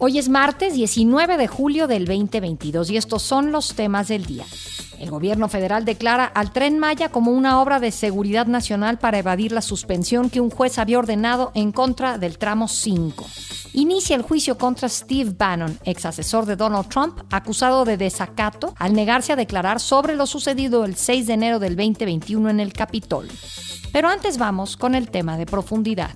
Hoy es martes 19 de julio del 2022 y estos son los temas del día. El gobierno federal declara al tren Maya como una obra de seguridad nacional para evadir la suspensión que un juez había ordenado en contra del tramo 5. Inicia el juicio contra Steve Bannon, ex asesor de Donald Trump, acusado de desacato al negarse a declarar sobre lo sucedido el 6 de enero del 2021 en el Capitol. Pero antes vamos con el tema de profundidad.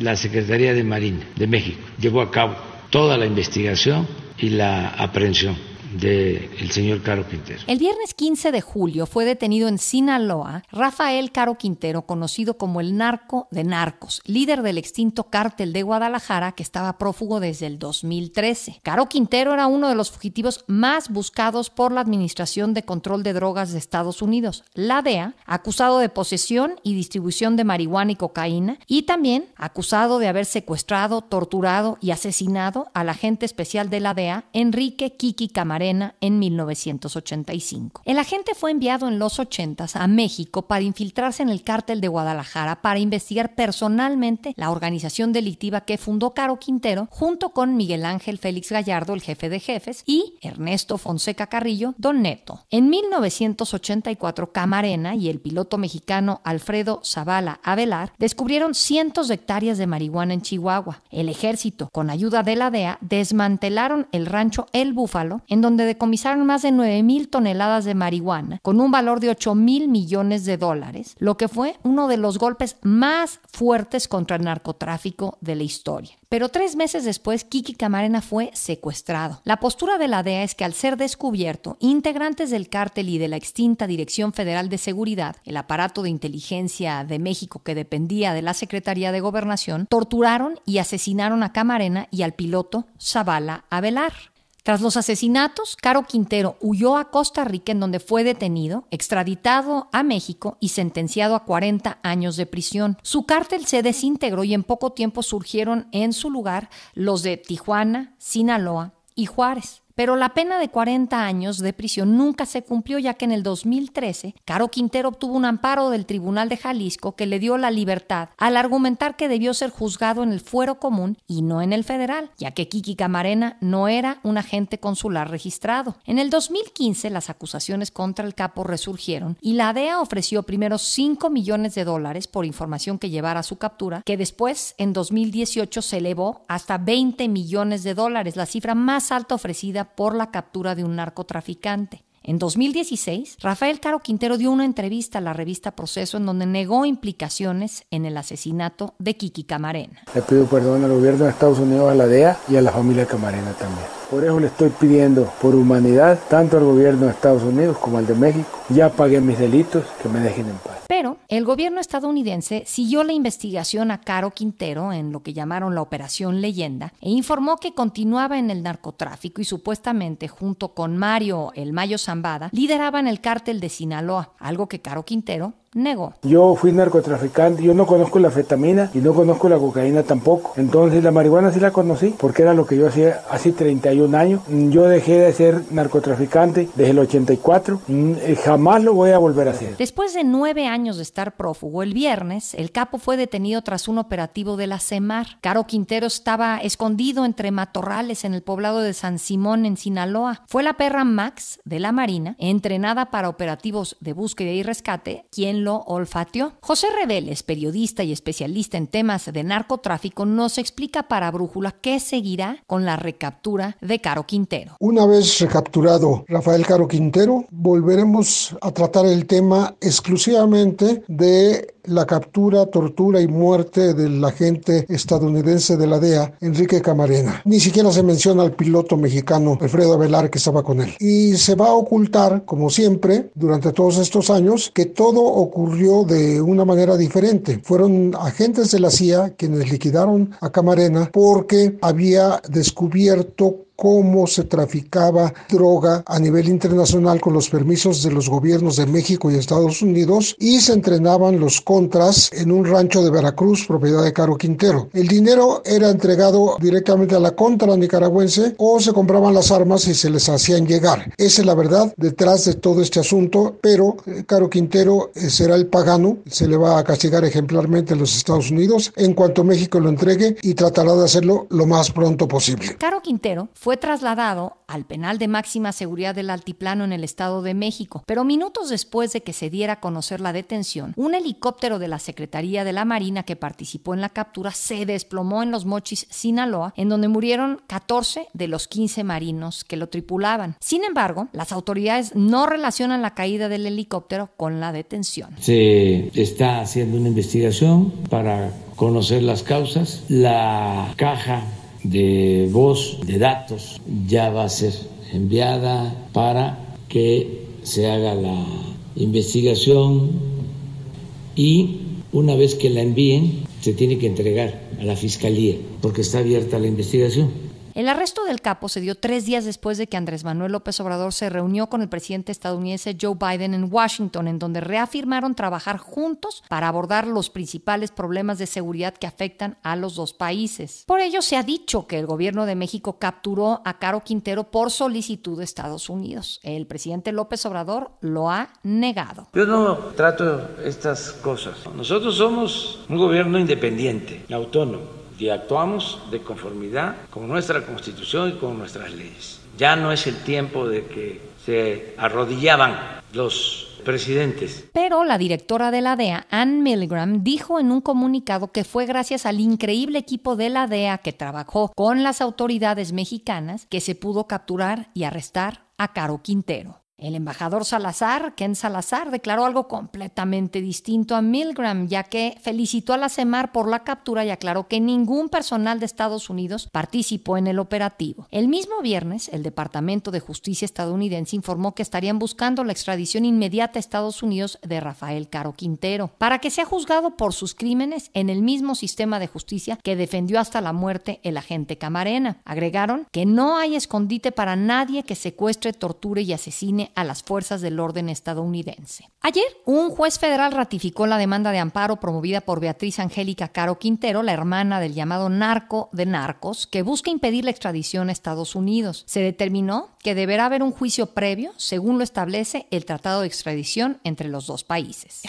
La Secretaría de Marina de México llevó a cabo toda la investigación y la aprehensión del señor Caro Quintero. El viernes 15 de julio fue detenido en Sinaloa Rafael Caro Quintero, conocido como el narco de narcos, líder del extinto cártel de Guadalajara que estaba prófugo desde el 2013. Caro Quintero era uno de los fugitivos más buscados por la Administración de Control de Drogas de Estados Unidos, la DEA, acusado de posesión y distribución de marihuana y cocaína, y también acusado de haber secuestrado, torturado y asesinado al agente especial de la DEA, Enrique Kiki Camarena en 1985. El agente fue enviado en los 80 a México para infiltrarse en el cártel de Guadalajara para investigar personalmente la organización delictiva que fundó Caro Quintero junto con Miguel Ángel Félix Gallardo, el jefe de jefes, y Ernesto Fonseca Carrillo, Don Neto. En 1984, Camarena y el piloto mexicano Alfredo Zavala Avelar descubrieron cientos de hectáreas de marihuana en Chihuahua. El ejército, con ayuda de la DEA, desmantelaron el rancho El Búfalo, en donde donde decomisaron más de 9 mil toneladas de marihuana con un valor de 8 mil millones de dólares, lo que fue uno de los golpes más fuertes contra el narcotráfico de la historia. Pero tres meses después, Kiki Camarena fue secuestrado. La postura de la DEA es que al ser descubierto, integrantes del cártel y de la extinta Dirección Federal de Seguridad, el aparato de inteligencia de México que dependía de la Secretaría de Gobernación, torturaron y asesinaron a Camarena y al piloto Zavala Avelar. Tras los asesinatos, Caro Quintero huyó a Costa Rica en donde fue detenido, extraditado a México y sentenciado a 40 años de prisión. Su cártel se desintegró y en poco tiempo surgieron en su lugar los de Tijuana, Sinaloa y Juárez. Pero la pena de 40 años de prisión nunca se cumplió ya que en el 2013 Caro Quintero obtuvo un amparo del Tribunal de Jalisco que le dio la libertad al argumentar que debió ser juzgado en el fuero común y no en el federal, ya que Kiki Camarena no era un agente consular registrado. En el 2015 las acusaciones contra el capo resurgieron y la DEA ofreció primero 5 millones de dólares por información que llevara a su captura, que después en 2018 se elevó hasta 20 millones de dólares, la cifra más alta ofrecida por la captura de un narcotraficante. En 2016, Rafael Caro Quintero dio una entrevista a la revista Proceso en donde negó implicaciones en el asesinato de Kiki Camarena. Le pido perdón al gobierno de Estados Unidos, a la DEA y a la familia Camarena también. Por eso le estoy pidiendo por humanidad, tanto al gobierno de Estados Unidos como al de México, ya pagué mis delitos, que me dejen en paz. Pero el gobierno estadounidense siguió la investigación a Caro Quintero en lo que llamaron la Operación Leyenda e informó que continuaba en el narcotráfico y supuestamente junto con Mario El Mayo Zambada lideraban el cártel de Sinaloa, algo que Caro Quintero negó. Yo fui narcotraficante, yo no conozco la fetamina y no conozco la cocaína tampoco. Entonces la marihuana sí la conocí porque era lo que yo hacía hace 31 años. Yo dejé de ser narcotraficante desde el 84. Mm, eh, jamás lo voy a volver a hacer. Después de nueve años de estar prófugo, el viernes el capo fue detenido tras un operativo de la CEMAR. Caro Quintero estaba escondido entre matorrales en el poblado de San Simón en Sinaloa. Fue la perra Max de la Marina, entrenada para operativos de búsqueda y rescate, quien lo. José Reveles, periodista y especialista en temas de narcotráfico, nos explica para Brújula qué seguirá con la recaptura de Caro Quintero. Una vez recapturado Rafael Caro Quintero, volveremos a tratar el tema exclusivamente de la captura, tortura y muerte del agente estadounidense de la DEA, Enrique Camarena. Ni siquiera se menciona al piloto mexicano Alfredo Velar que estaba con él. Y se va a ocultar, como siempre, durante todos estos años, que todo ocurrió de una manera diferente. Fueron agentes de la CIA quienes liquidaron a Camarena porque había descubierto cómo se traficaba droga a nivel internacional con los permisos de los gobiernos de México y Estados Unidos y se entrenaban los contras en un rancho de Veracruz, propiedad de Caro Quintero. El dinero era entregado directamente a la contra nicaragüense o se compraban las armas y se les hacían llegar. Esa es la verdad detrás de todo este asunto, pero eh, Caro Quintero eh, será el pagano, se le va a castigar ejemplarmente en los Estados Unidos en cuanto México lo entregue y tratará de hacerlo lo más pronto posible. Caro Quintero fue trasladado al penal de máxima seguridad del Altiplano en el Estado de México, pero minutos después de que se diera a conocer la detención, un helicóptero de la Secretaría de la Marina que participó en la captura se desplomó en los Mochis, Sinaloa, en donde murieron 14 de los 15 marinos que lo tripulaban. Sin embargo, las autoridades no relacionan la caída del helicóptero con la detención. Se está haciendo una investigación para conocer las causas. La caja de voz, de datos, ya va a ser enviada para que se haga la investigación y una vez que la envíen se tiene que entregar a la Fiscalía porque está abierta la investigación. El arresto del capo se dio tres días después de que Andrés Manuel López Obrador se reunió con el presidente estadounidense Joe Biden en Washington, en donde reafirmaron trabajar juntos para abordar los principales problemas de seguridad que afectan a los dos países. Por ello, se ha dicho que el gobierno de México capturó a Caro Quintero por solicitud de Estados Unidos. El presidente López Obrador lo ha negado. Yo no trato estas cosas. Nosotros somos un gobierno independiente, autónomo y actuamos de conformidad con nuestra constitución y con nuestras leyes. Ya no es el tiempo de que se arrodillaban los presidentes. Pero la directora de la DEA, Ann Milgram, dijo en un comunicado que fue gracias al increíble equipo de la DEA que trabajó con las autoridades mexicanas que se pudo capturar y arrestar a Caro Quintero. El embajador Salazar, Ken Salazar, declaró algo completamente distinto a Milgram, ya que felicitó a la CEMAR por la captura y aclaró que ningún personal de Estados Unidos participó en el operativo. El mismo viernes, el Departamento de Justicia estadounidense informó que estarían buscando la extradición inmediata a Estados Unidos de Rafael Caro Quintero, para que sea juzgado por sus crímenes en el mismo sistema de justicia que defendió hasta la muerte el agente Camarena. Agregaron que no hay escondite para nadie que secuestre, torture y asesine a las fuerzas del orden estadounidense. Ayer, un juez federal ratificó la demanda de amparo promovida por Beatriz Angélica Caro Quintero, la hermana del llamado narco de narcos, que busca impedir la extradición a Estados Unidos. Se determinó que deberá haber un juicio previo, según lo establece el Tratado de Extradición entre los dos países.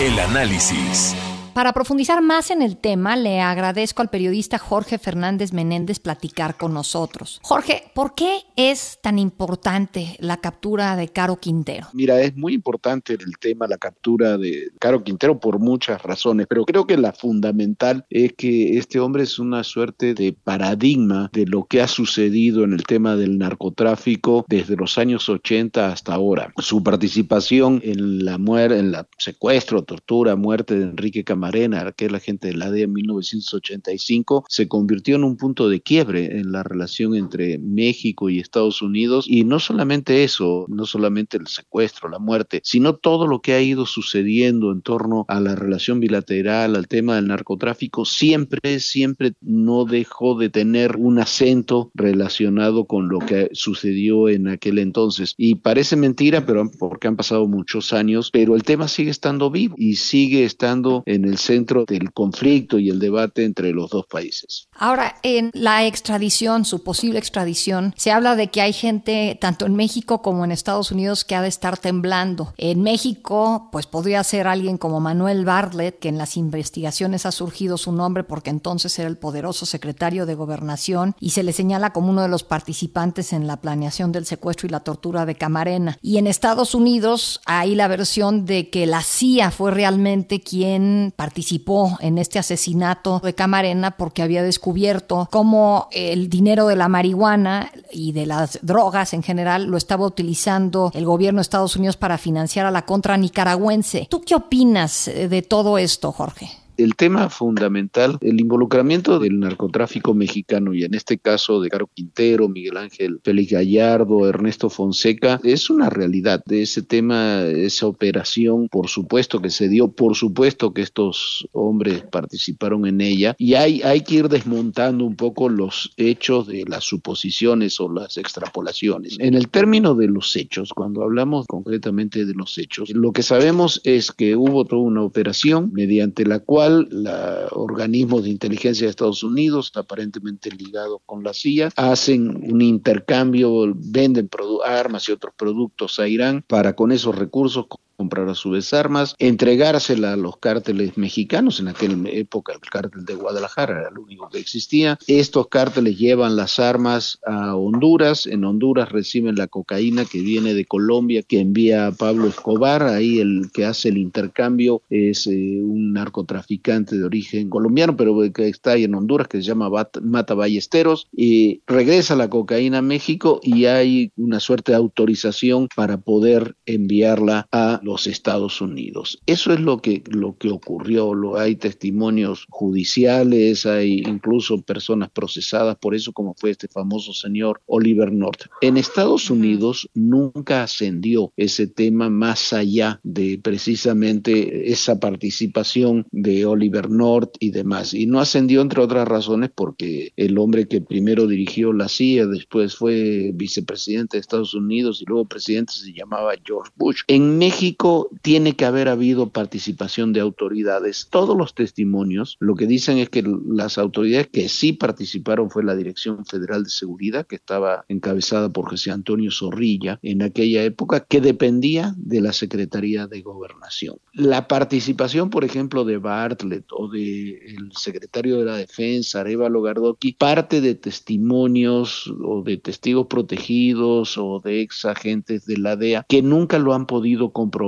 El análisis. Para profundizar más en el tema, le agradezco al periodista Jorge Fernández Menéndez platicar con nosotros. Jorge, ¿por qué es tan importante la captura de Caro Quintero? Mira, es muy importante el tema, la captura de Caro Quintero por muchas razones, pero creo que la fundamental es que este hombre es una suerte de paradigma de lo que ha sucedido en el tema del narcotráfico desde los años 80 hasta ahora. Su participación en la muerte, en la secuestro, tortura, muerte de Enrique Camarena, Marena, que es la gente de la DEA en 1985, se convirtió en un punto de quiebre en la relación entre México y Estados Unidos. Y no solamente eso, no solamente el secuestro, la muerte, sino todo lo que ha ido sucediendo en torno a la relación bilateral, al tema del narcotráfico, siempre, siempre no dejó de tener un acento relacionado con lo que sucedió en aquel entonces. Y parece mentira, pero porque han pasado muchos años, pero el tema sigue estando vivo y sigue estando en el centro del conflicto y el debate entre los dos países. Ahora, en la extradición, su posible extradición, se habla de que hay gente tanto en México como en Estados Unidos que ha de estar temblando. En México, pues podría ser alguien como Manuel Bartlett, que en las investigaciones ha surgido su nombre porque entonces era el poderoso secretario de Gobernación y se le señala como uno de los participantes en la planeación del secuestro y la tortura de Camarena. Y en Estados Unidos hay la versión de que la CIA fue realmente quien participó en este asesinato de Camarena porque había descubierto cómo el dinero de la marihuana y de las drogas en general lo estaba utilizando el gobierno de Estados Unidos para financiar a la contra nicaragüense. ¿Tú qué opinas de todo esto, Jorge? El tema fundamental, el involucramiento del narcotráfico mexicano y en este caso de Caro Quintero, Miguel Ángel Félix Gallardo, Ernesto Fonseca, es una realidad. De ese tema, esa operación, por supuesto que se dio, por supuesto que estos hombres participaron en ella y hay, hay que ir desmontando un poco los hechos de las suposiciones o las extrapolaciones. En el término de los hechos, cuando hablamos concretamente de los hechos, lo que sabemos es que hubo toda una operación mediante la cual la organismos de inteligencia de Estados Unidos, aparentemente ligados con la CIA, hacen un intercambio, venden armas y otros productos a Irán para con esos recursos comprar a su vez armas, entregársela a los cárteles mexicanos, en aquella época el cártel de Guadalajara era el único que existía. Estos cárteles llevan las armas a Honduras, en Honduras reciben la cocaína que viene de Colombia, que envía a Pablo Escobar, ahí el que hace el intercambio es eh, un narcotraficante de origen colombiano, pero que está ahí en Honduras, que se llama Mata Ballesteros, y regresa la cocaína a México y hay una suerte de autorización para poder enviarla a los Estados Unidos. Eso es lo que, lo que ocurrió. Lo, hay testimonios judiciales, hay incluso personas procesadas por eso, como fue este famoso señor Oliver North. En Estados Unidos nunca ascendió ese tema más allá de precisamente esa participación de Oliver North y demás. Y no ascendió, entre otras razones, porque el hombre que primero dirigió la CIA, después fue vicepresidente de Estados Unidos y luego presidente, se llamaba George Bush. En México, tiene que haber habido participación de autoridades. Todos los testimonios lo que dicen es que las autoridades que sí participaron fue la Dirección Federal de Seguridad, que estaba encabezada por José Antonio Zorrilla en aquella época, que dependía de la Secretaría de Gobernación. La participación, por ejemplo, de Bartlett o del secretario de la Defensa, Arevalo Gardoqui, parte de testimonios o de testigos protegidos o de ex agentes de la DEA que nunca lo han podido comprobar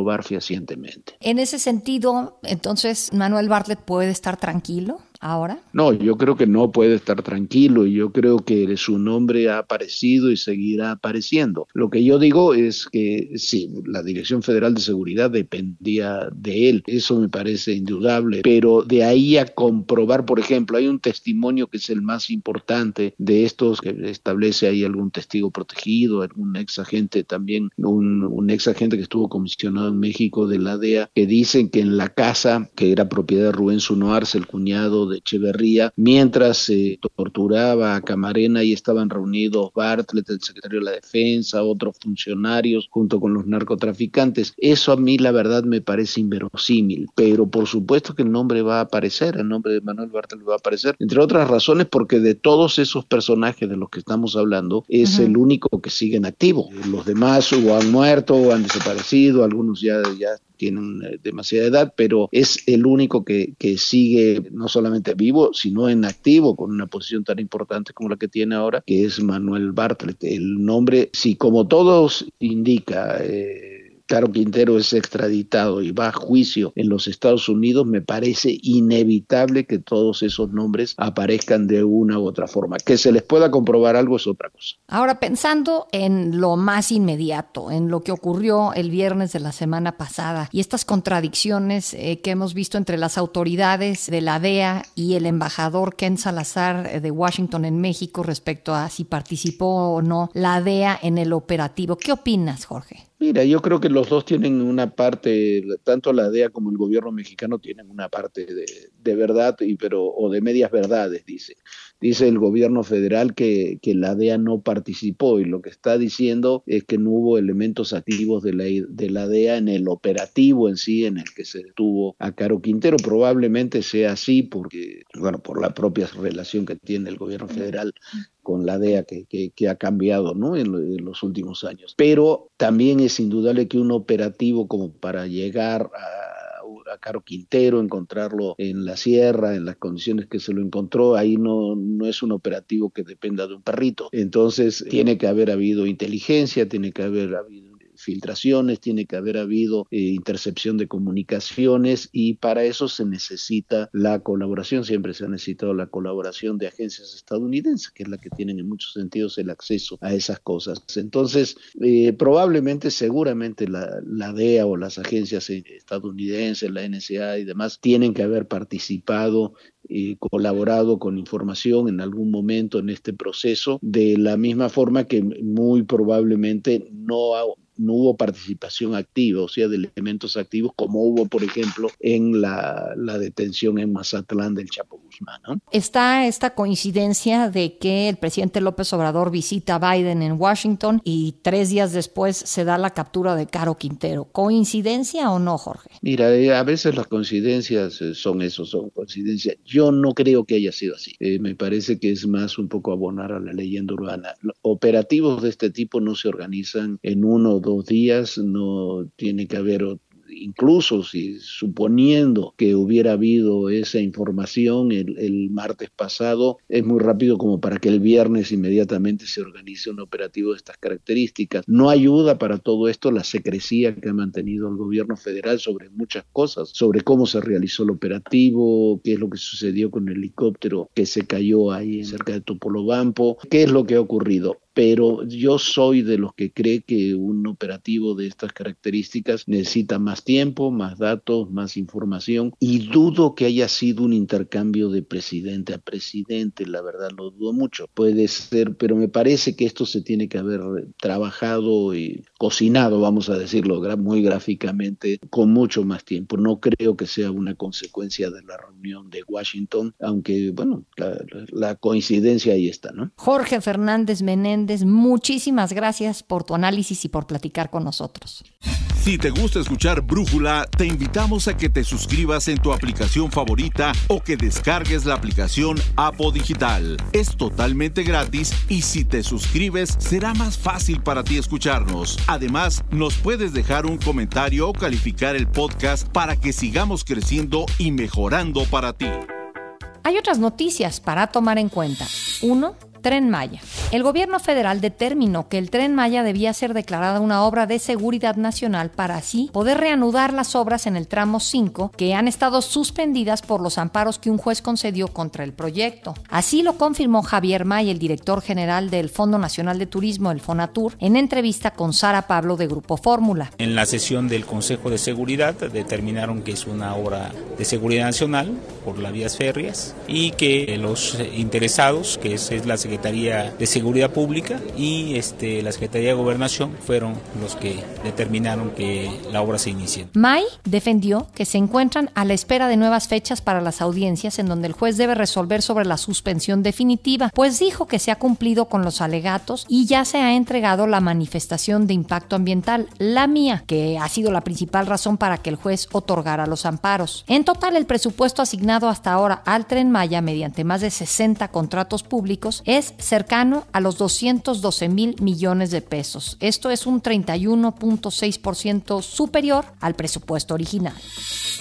En ese sentido, entonces, Manuel Bartlett puede estar tranquilo ahora? No, yo creo que no puede estar tranquilo y yo creo que su nombre ha aparecido y seguirá apareciendo. Lo que yo digo es que sí, la Dirección Federal de Seguridad dependía de él, eso me parece indudable, pero de ahí a comprobar, por ejemplo, hay un testimonio que es el más importante de estos que establece ahí algún testigo protegido, algún ex agente también, un, ex agente que estuvo comisionado en México de la DEA, que dicen que en la casa que era propiedad de Rubén Sunoarse, el cuñado de Echeverría, mientras se torturaba a Camarena y estaban reunidos Bartlett, el secretario de la Defensa, otros funcionarios, junto con los narcotraficantes. Eso a mí la verdad me parece inverosímil, pero por supuesto que el nombre va a aparecer, el nombre de Manuel Bartlett va a aparecer, entre otras razones porque de todos esos personajes de los que estamos hablando, es el único que sigue en activo. Los demás o han muerto o han desaparecido, algunos ya, ya tienen eh, demasiada edad, pero es el único que, que sigue no solamente vivo, sino en activo, con una posición tan importante como la que tiene ahora, que es Manuel Bartlett. El nombre, si como todos indica, eh, Caro Quintero es extraditado y va a juicio en los Estados Unidos, me parece inevitable que todos esos nombres aparezcan de una u otra forma. Que se les pueda comprobar algo es otra cosa. Ahora, pensando en lo más inmediato, en lo que ocurrió el viernes de la semana pasada y estas contradicciones eh, que hemos visto entre las autoridades de la DEA y el embajador Ken Salazar eh, de Washington en México respecto a si participó o no la DEA en el operativo. ¿Qué opinas, Jorge? Mira, yo creo que los dos tienen una parte, tanto la DEA como el gobierno mexicano tienen una parte de, de verdad, y, pero, o de medias verdades, dice. Dice el gobierno federal que, que, la DEA no participó y lo que está diciendo es que no hubo elementos activos de la, de la DEA en el operativo en sí en el que se detuvo a Caro Quintero. Probablemente sea así porque, bueno, por la propia relación que tiene el gobierno federal con la DEA que, que, ha cambiado ¿no? En, en, los últimos años. Pero también es indudable que un operativo como para llegar a a Caro Quintero, encontrarlo en la sierra, en las condiciones que se lo encontró, ahí no, no es un operativo que dependa de un perrito. Entonces tiene que haber habido inteligencia, tiene que haber habido filtraciones, tiene que haber habido eh, intercepción de comunicaciones y para eso se necesita la colaboración, siempre se ha necesitado la colaboración de agencias estadounidenses, que es la que tienen en muchos sentidos el acceso a esas cosas. Entonces, eh, probablemente, seguramente la, la DEA o las agencias estadounidenses, la NSA y demás, tienen que haber participado y colaborado con información en algún momento en este proceso, de la misma forma que muy probablemente no no hubo participación activa, o sea, de elementos activos, como hubo, por ejemplo, en la, detención en Mazatlán del Chapo Guzmán. Está esta coincidencia de que el presidente López Obrador visita a Biden en Washington y tres días después se da la captura de Caro Quintero. ¿Coincidencia o no, Jorge? Mira, eh, a veces las coincidencias eh, son eso, son coincidencias. Yo no creo que haya sido así. Eh, me parece que es más un poco abonar a la leyenda urbana. Operativos de este tipo no se organizan en uno dos días, no tiene que haber incluso si suponiendo que hubiera habido esa información el, martes pasado, es muy rápido como para que el viernes inmediatamente se organice un operativo de estas características. No ayuda para todo esto la secrecía que ha mantenido el gobierno federal sobre muchas cosas, sobre cómo se realizó el operativo, qué es lo que sucedió con el helicóptero que se cayó ahí cerca de Topolobampo, qué es lo que ha ocurrido pero yo soy de los que cree que un operativo de estas características necesita más tiempo, más datos, más información y dudo que haya sido un intercambio de presidente a presidente, la verdad lo dudo mucho. Puede ser, pero me parece que esto se tiene que haber trabajado y cocinado, vamos a decirlo muy gráficamente, con mucho más tiempo. No creo que sea una consecuencia de la reunión de Washington, aunque bueno, la, coincidencia ahí está, ¿no? Jorge Fernández Menéndez muchísimas gracias por tu análisis y por platicar con nosotros. Si te gusta escuchar Brújula, te invitamos a que te suscribas en tu aplicación favorita o que descargues la aplicación Apo Digital. Es totalmente gratis y si te suscribes será más fácil para ti escucharnos. Además, nos puedes dejar un comentario o calificar el podcast para que sigamos creciendo y mejorando para ti. Hay otras noticias para tomar en cuenta. Uno, Tren Maya. El gobierno federal determinó que el Tren Maya debía ser declarada una obra de seguridad nacional para así poder reanudar las obras en el tramo 5 que han estado suspendidas por los amparos que un juez concedió contra el proyecto. Así lo confirmó Javier May, el director general del Fondo Nacional de Turismo, el FONATUR, en entrevista con Sara Pablo de Grupo Fórmula. En la sesión del Consejo de Seguridad determinaron que es una obra de seguridad nacional por las vías férreas y que los interesados, que es la Secretaría Secretaría de Seguridad Pública y este, la Secretaría de Gobernación fueron los que determinaron que la obra se inicie. May defendió que se encuentran a la espera de nuevas fechas para las audiencias en donde el juez debe resolver sobre la suspensión definitiva, pues dijo que se ha cumplido con los alegatos y ya se ha entregado la manifestación de impacto ambiental, la mía, que ha sido la principal razón para que el juez otorgara los amparos. En total, el presupuesto asignado hasta ahora al tren Maya mediante más de 60 contratos públicos es cercano a los 212 mil millones de pesos. Esto es un 31.6% superior al presupuesto original.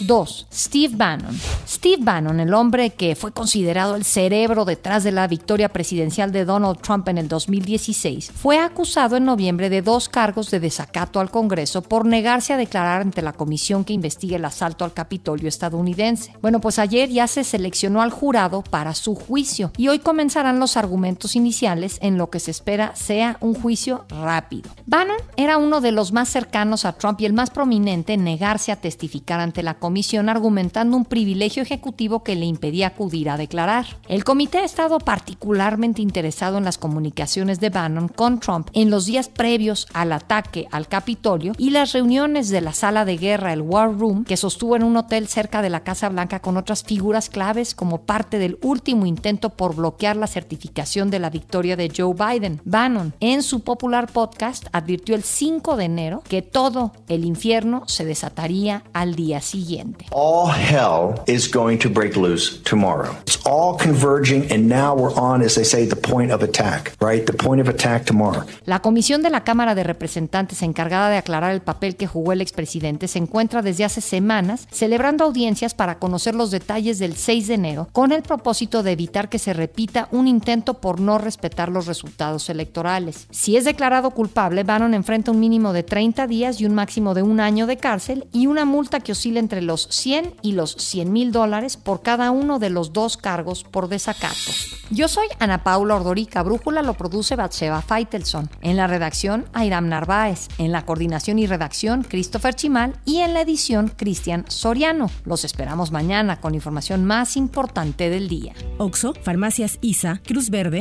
2. Steve Bannon. Steve Bannon, el hombre que fue considerado el cerebro detrás de la victoria presidencial de Donald Trump en el 2016, fue acusado en noviembre de dos cargos de desacato al Congreso por negarse a declarar ante la comisión que investiga el asalto al Capitolio estadounidense. Bueno, pues ayer ya se seleccionó al jurado para su juicio y hoy comenzarán los argumentos iniciales en lo que se espera sea un juicio rápido. Bannon era uno de los más cercanos a Trump y el más prominente en negarse a testificar ante la comisión argumentando un privilegio ejecutivo que le impedía acudir a declarar. El comité ha estado particularmente interesado en las comunicaciones de Bannon con Trump en los días previos al ataque al Capitolio y las reuniones de la sala de guerra, el War Room, que sostuvo en un hotel cerca de la Casa Blanca con otras figuras claves como parte del último intento por bloquear la certificación de la victoria de Joe Biden. Bannon, en su popular podcast, advirtió el 5 de enero que todo el infierno se desataría al día siguiente. All hell is going to break loose tomorrow. It's all converging and now we're on, as they say, the point of attack, right? The point of attack tomorrow. La comisión de la Cámara de Representantes encargada de aclarar el papel que jugó el expresidente se encuentra desde hace semanas celebrando audiencias para conocer los detalles del 6 de enero con el propósito de evitar que se repita un intento por no respetar los resultados electorales. Si es declarado culpable, Bannon enfrenta un mínimo de 30 días y un máximo de un año de cárcel y una multa que oscila entre los 100 y los 100 mil dólares por cada uno de los dos cargos por desacato. Yo soy Ana Paula Ordorica. Brújula lo produce Batseva Feitelson. En la redacción, Airam Narváez. En la coordinación y redacción, Christopher Chimal. Y en la edición, Cristian Soriano. Los esperamos mañana con información más importante del día. Oxo, Farmacias ISA, Cruz Verde,